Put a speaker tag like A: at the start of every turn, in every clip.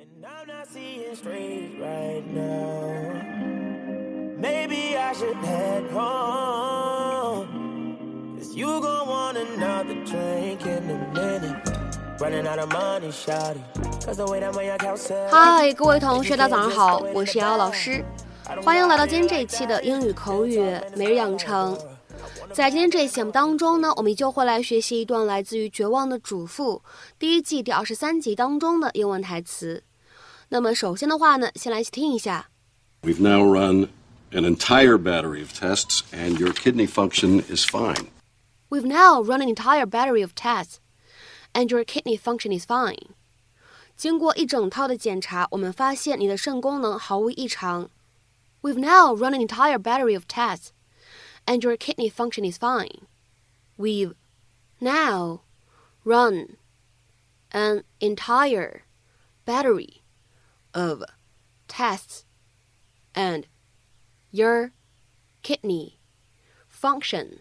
A: And I'm not seeing straight right now. Maybe I should head home. Cause you gon' want another drink in a minute. Running out of money, shawty. Cause the way that my account said.
B: 嗨，各位同学，大家早上好，我是瑶瑶老师，欢迎来到今天这一期的英语口语每日养成。在今天这一期节目当中呢，我们依旧会来学习一段来自于《绝望的主妇》第一季第二十三集当中的英文台词。那么首先的话呢，先来一起听一下。
C: We've now run an entire battery of tests, and your kidney function is fine.
B: We've now run an entire battery of tests, and your kidney function is fine. 经过一整套的检查，我们发现你的肾功能毫无异常。We've now run an entire battery of tests, and your kidney function is fine. We've now run an entire battery of tests, and your kidney function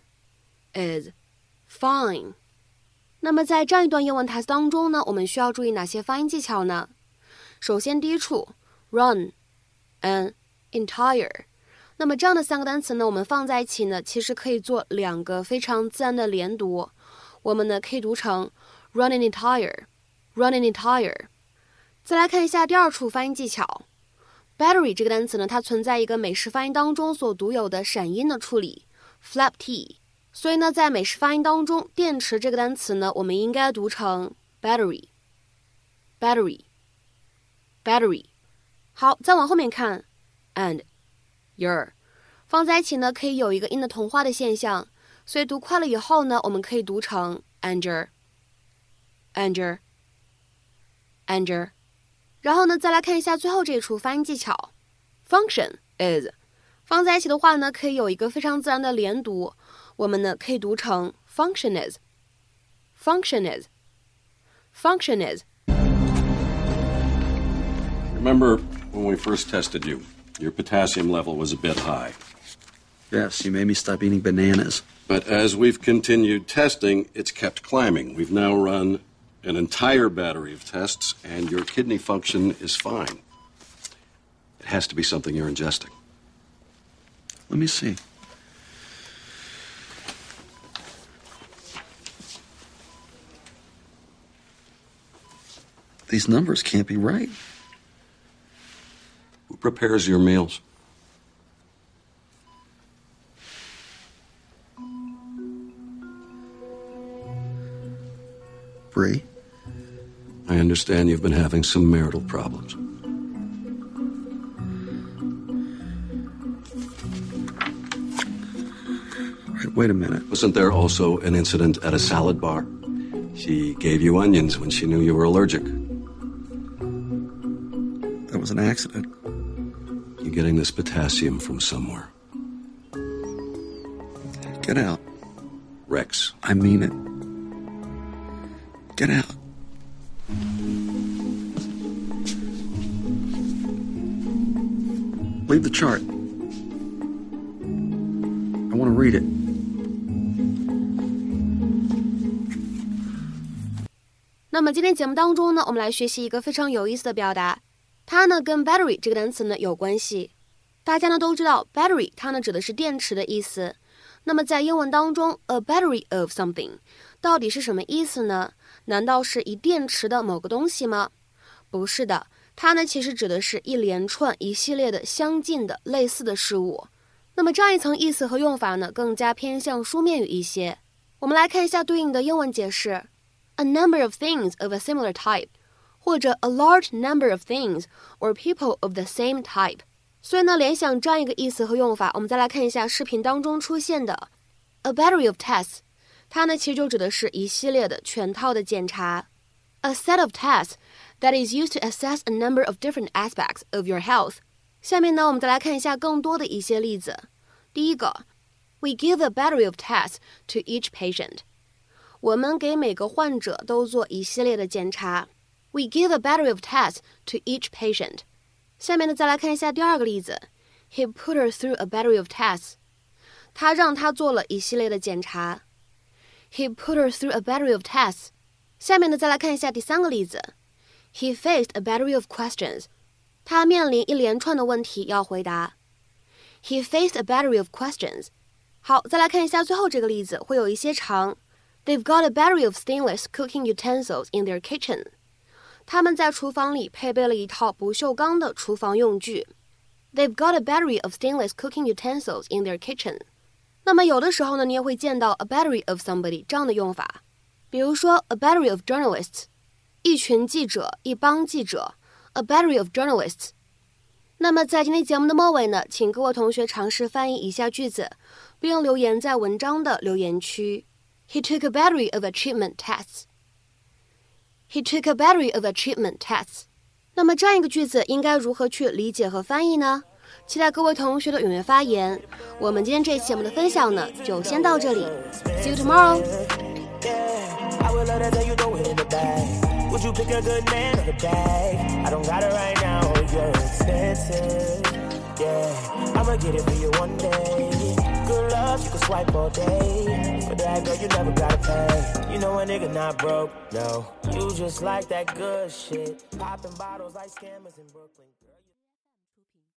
B: is fine. 那么在这样一段英文台词当中呢，我们需要注意哪些发音技巧呢？首先，第一处 run an entire，那么这样的三个单词呢，我们放在一起呢，其实可以做两个非常自然的连读。我们呢可以读成 run an entire，run an entire。 再来看一下第二处发音技巧，battery 这个单词呢，它存在一个美式发音当中所独有的闪音的处理，flap t。所以呢，在美式发音当中，电池这个单词呢，我们应该读成 battery，battery，battery。好，再往后面看，and your 放在一起呢，可以有一个音的同化的现象，所以读快了以后呢，我们可以读成 anger，anger，anger。然后呢，再来看一下最后这一处发音技巧，function is 放在一起的话呢，可以有一个非常自然的连读。我们呢可以读成 function is，function is，function is。
C: Remember when we first tested you, your potassium level was a bit high.
D: Yes, you made me stop eating bananas.
C: But as we've continued testing, it's kept climbing. We've now run an entire battery of tests, and your kidney function is fine. It has to be something you're ingesting.
D: Let me see. These numbers can't be right.
C: Who prepares your meals?
D: Bree?
C: I understand you've been having some marital problems.
D: Right, wait a minute.
C: Wasn't there also an incident at a salad bar? She gave you onions when she knew you were allergic.
D: That was an accident.
C: You're getting this potassium from somewhere.
D: Get out.
C: Rex.
D: I mean it. Get out. Leave the chart. I want to read it.
B: 那么今天节目当中呢，我们来学习一个非常有意思的表达，它呢跟 battery 这个单词呢有关系。大家呢都知道 battery 它呢指的是电池的意思。那么在英文当中，a battery of something 到底是什么意思呢？难道是一电池的某个东西吗？不是的，它呢其实指的是一连串、一系列的相近的、类似的事物。那么这样一层意思和用法呢，更加偏向书面语一些。我们来看一下对应的英文解释。a number of things of a similar type，或者 a large number of things or people of the same type。所以呢，联想这样一个意思和用法，我们再来看一下视频当中出现的 a battery of tests，它呢其实就指的是一系列的全套的检查。A set of tests that is used to assess a number of different aspects of your health。下面呢，我们再来看一下更多的一些例子。第一个，We give a battery of tests to each patient。我们给每个患者都做一系列的检查。We give a battery of tests to each patient。下面呢，再来看一下第二个例子。He put her through a battery of tests。他让她做了一系列的检查。He put her through a battery of tests。下面呢，再来看一下第三个例子。 He faced a battery of questions. 他面临一连串的问题要回答。He faced a battery of questions. 好，再来看一下最后这个例子，会有一些长。They've got a battery of stainless cooking utensils in their kitchen. 他们在厨房里配备了一套不锈钢的厨房用具。They've got a battery of stainless cooking utensils in their kitchen. 那么有的时候呢，你也会见到 a battery of somebody 这样的用法，比如说 a battery of journalists 一群记者，一帮记者，a battery of journalists。那么在今天节目的末尾呢，请各位同学尝试翻译以下句子，并留言在文章的留言区。He took a battery of achievement tests. He took a battery of achievement tests. 那么这样一个句子应该如何去理解和翻译呢？期待各位同学的踊跃发言。我们今天这期节目的分享呢，就先到这里。See you tomorrow.
A: Would you pick a good man or the bag? I don't got it right now, oh, you're expensive. Yeah, I'ma get it for you one day. Good love, you can swipe all day. For that girl, you never gotta pay. You know a nigga not broke, no. You just like that good shit. Popping bottles like scammers in Brooklyn.